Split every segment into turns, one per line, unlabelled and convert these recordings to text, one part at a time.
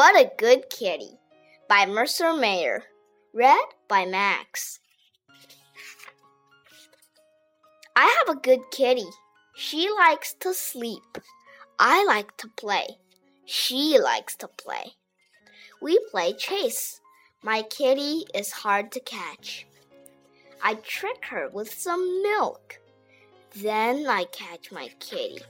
What a Good Kitty by Mercer Mayer. Read by Max. I have a good kitty. She likes to sleep. I like to play. She likes to play. We play chase. My kitty is hard to catch. I trick her with some milk. Then I catch my kitty.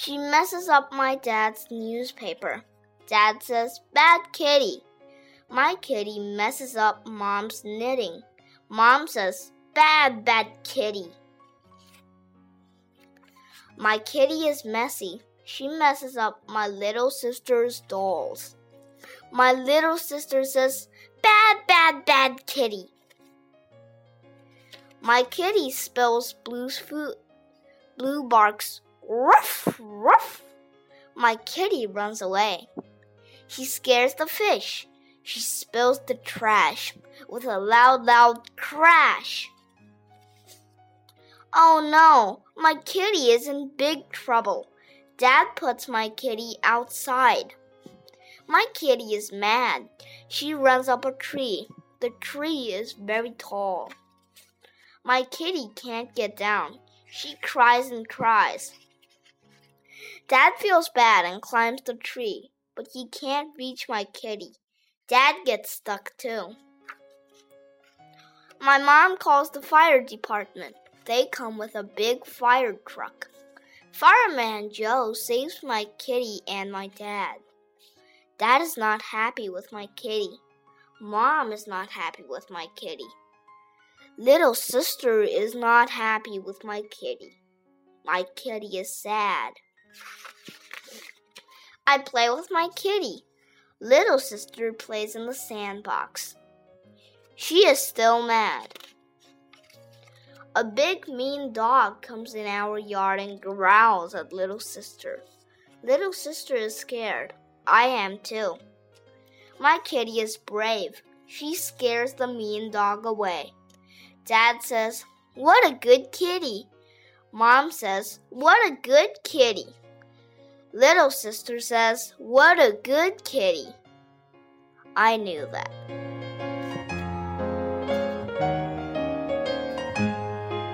She messes up my dad's newspaper. Dad says, Bad kitty. My kitty messes up mom's knitting. Mom says, Bad, bad kitty. My kitty is messy. She messes up my little sister's dolls. My little sister says, Bad, bad, bad kitty. My kitty spills Blue's food. Blue barks, ruff, ruff. My kitty runs away. She scares the fish. She spills the trash with a loud, loud crash. Oh no, my kitty is in big trouble. Dad puts my kitty outside. My kitty is mad. She runs up a tree. The tree is very tall. My kitty can't get down. She cries and cries. Dad feels bad and climbs the tree, but he can't reach my kitty. Dad gets stuck too. My mom calls the fire department. They come with a big fire truck. Fireman Joe saves my kitty and my dad. Dad is not happy with my kitty. Mom is not happy with my kitty. Little sister is not happy with my kitty. My kitty is sad. I play with my kitty. Little sister plays in the sandbox. She is still mad. A big mean dog comes in our yard and growls at little sister. Little sister is scared. I am too. My kitty is brave. She scares the mean dog away. Dad says, What a good kitty. Mom says, What a good kitty. Little sister says, What a good kitty. I knew that.